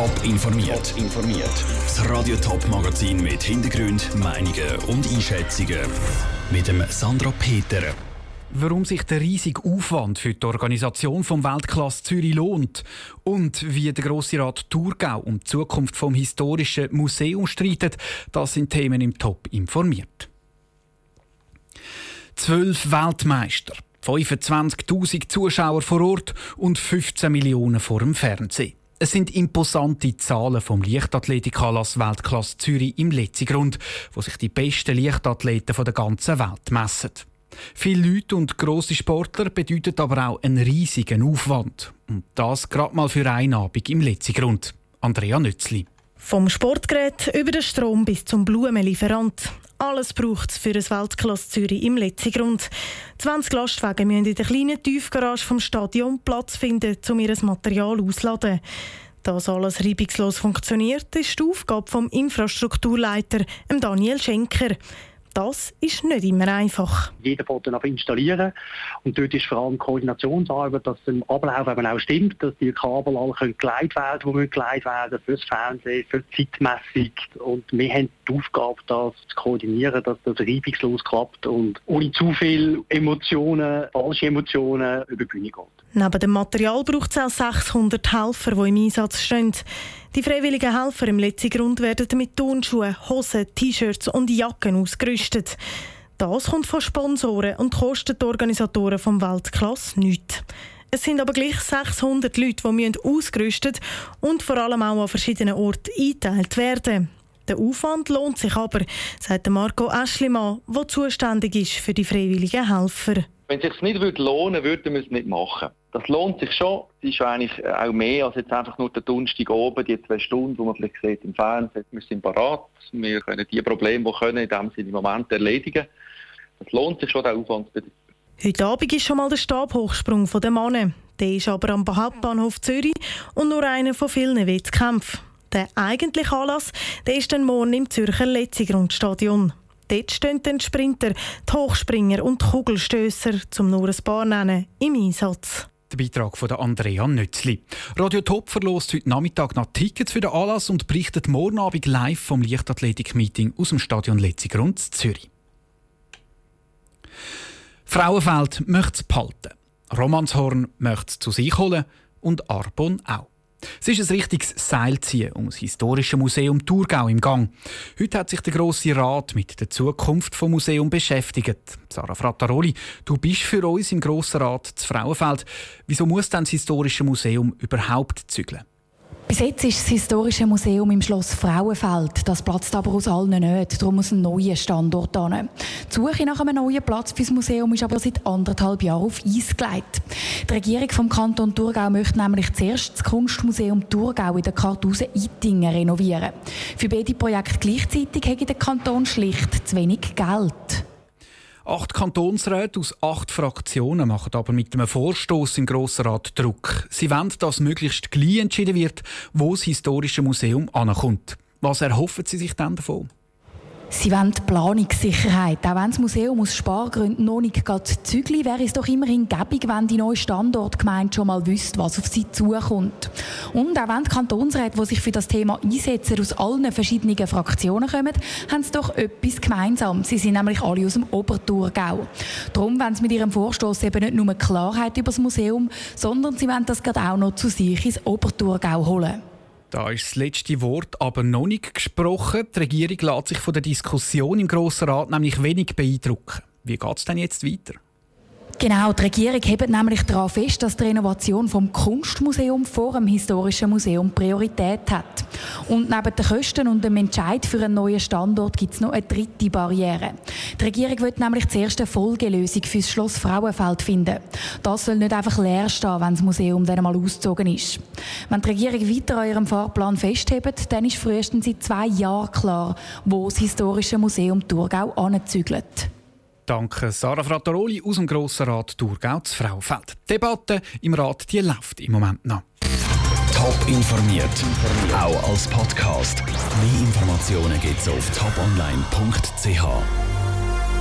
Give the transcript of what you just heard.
Top informiert. informiert. Das Radio Top Magazin mit Hintergrund, Meinungen und Einschätzungen mit dem Sandra Peter. Warum sich der riesige Aufwand für die Organisation vom Weltklasse Zürich lohnt und wie der Grosse Rat Thurgau um die Zukunft vom historischen Museum streitet, das sind Themen im Top informiert. Zwölf Weltmeister, 25.000 Zuschauer vor Ort und 15 Millionen vor dem Fernsehen. Es sind imposante Zahlen vom Leichtathletikanlass Weltklasse Zürich im Letzigrund, wo sich die besten Leichtathleten der ganzen Welt messen. Viele Leute und grosse Sportler bedeutet aber auch einen riesigen Aufwand. Und das gerade mal für eine Abend im Letzigrund. Andrea Nützli. Vom Sportgerät über den Strom bis zum Blumenlieferant. Alles braucht es für ein Weltklasse Zürich im Letzigrund. 20 Lastwagen müssen in der kleinen Tiefgarage vom Stadion Platz finden, um ihr Material auszuladen. Dass alles reibungslos funktioniert, ist die Aufgabe vom Infrastrukturleiter Daniel Schenker. Das ist nicht immer einfach. Jeder fährt dann installieren und dort ist vor allem Koordinationsarbeit, dass im Ablauf eben auch stimmt, dass die Kabel alle können geleitet werden, die müssen geleitet werden fürs Fernsehen, für die Zeitmessung und wir haben die Aufgabe, das zu koordinieren, dass das reibungslos klappt und ohne zu viele Emotionen, falsche Emotionen über die Bühne geht. Neben dem Material braucht es auch 600 Helfer, die im Einsatz stehen. Die freiwilligen Helfer im letzten Grund werden mit Turnschuhen, Hosen, T-Shirts und Jacken ausgerüstet. Das kommt von Sponsoren und kostet die Organisatoren vom Weltklasse nichts. Es sind aber gleich 600 Leute, die ausgerüstet und vor allem auch an verschiedenen Orten eingeteilt werden. Der Aufwand lohnt sich aber, sagt Marco Eschlimann, der zuständig ist für die freiwilligen Helfer. Wenn es sich nicht lohnen würde, würden wir es nicht machen. Das lohnt sich schon. Es ist eigentlich auch mehr als jetzt einfach nur der Donnerstag oben, die zwei Stunden, die man vielleicht sieht im Fernsehen. Wir sind parat. Wir können die Probleme, die können, in dem Sinne im Moment erledigen. Das lohnt sich schon, der Aufwand. Heute Abend ist schon mal der Stabhochsprung der Männer. Der ist aber am Hauptbahnhof Zürich und nur einer von vielen Wettkämpfen. Der eigentliche Anlass der ist dann morgen im Zürcher Letzigrundstadion. Dort stehen die Sprinter, die Hochspringer und die Kugelstösser, zum nur ein paar nennen, im Einsatz. Der Beitrag von Andrea Nützli. Radio Top verlost heute Nachmittag noch Tickets für den Anlass und berichtet morgen Abend live vom Leichtathletik-Meeting aus dem Stadion Letzigrund Zürich. Frauenfeld möchte es behalten. Romanshorn möchte es zu sich holen und Arbon auch. Es ist ein richtiges Seilziehen um das Historische Museum Thurgau im Gang. Heute hat sich der Grosse Rat mit der Zukunft des Museums beschäftigt. Sarah Frattaroli, du bist für uns im Grossen Rat zu Frauenfeld. Wieso muss denn das Historische Museum überhaupt zügeln? Bis jetzt ist das Historische Museum im Schloss Frauenfeld. Das platzt aber aus allen nicht. Darum muss ein neuer Standort hin. Die Suche nach einem neuen Platz für das Museum ist aber seit anderthalb Jahren auf Eis gelegt. Die Regierung vom Kanton Thurgau möchte nämlich zuerst das Kunstmuseum Thurgau in der Kartuse Ittinger renovieren. Für beide Projekte gleichzeitig hätte der Kanton schlicht zu wenig Geld. Acht Kantonsräte aus acht Fraktionen machen aber mit einem Vorstoß im Grossen Rat Druck. Sie wollen, dass möglichst gleich entschieden wird, wo das Historische Museum ankommt. Was erhoffen Sie sich denn davon? Sie wollen Planungssicherheit. Auch wenn das Museum aus Spargründen noch nicht zügli, wäre es doch immerhin gäbig, wenn die neue Standortgemeinde schon mal wüsste, was auf sie zukommt. Und auch wenn die Kantonsräte, die sich für das Thema einsetzen, aus allen verschiedenen Fraktionen kommen, haben sie doch etwas gemeinsam. Sie sind nämlich alle aus dem Oberthurgau. Darum wollen sie mit ihrem Vorstoß eben nicht nur Klarheit über das Museum, sondern sie wollen das gerade auch noch zu sich ins Oberthurgau holen. Da ist das letzte Wort aber noch nicht gesprochen. Die Regierung lässt sich von der Diskussion im Grossen Rat nämlich wenig beeindrucken. Wie geht es denn jetzt weiter? Genau, die Regierung hebt nämlich darauf fest, dass die Renovation vom Kunstmuseum vor dem Historischen Museum Priorität hat. Und neben den Kosten und dem Entscheid für einen neuen Standort gibt es noch eine dritte Barriere. Die Regierung will nämlich zuerst eine Folgelösung für das Schloss Frauenfeld finden. Das soll nicht einfach leer stehen, wenn das Museum dann einmal ausgezogen ist. Wenn die Regierung weiter an ihrem Fahrplan festhebt, dann ist frühestens in zwei Jahren klar, wo das Historische Museum Thurgau anzügelt. Danke Sarah Frattaroli aus dem Grossen Rat Thurgau zu Fraufeld. Die Debatte im Rat die läuft im Moment noch. Top informiert, auch als Podcast. Mehr Informationen gibt es auf toponline.ch.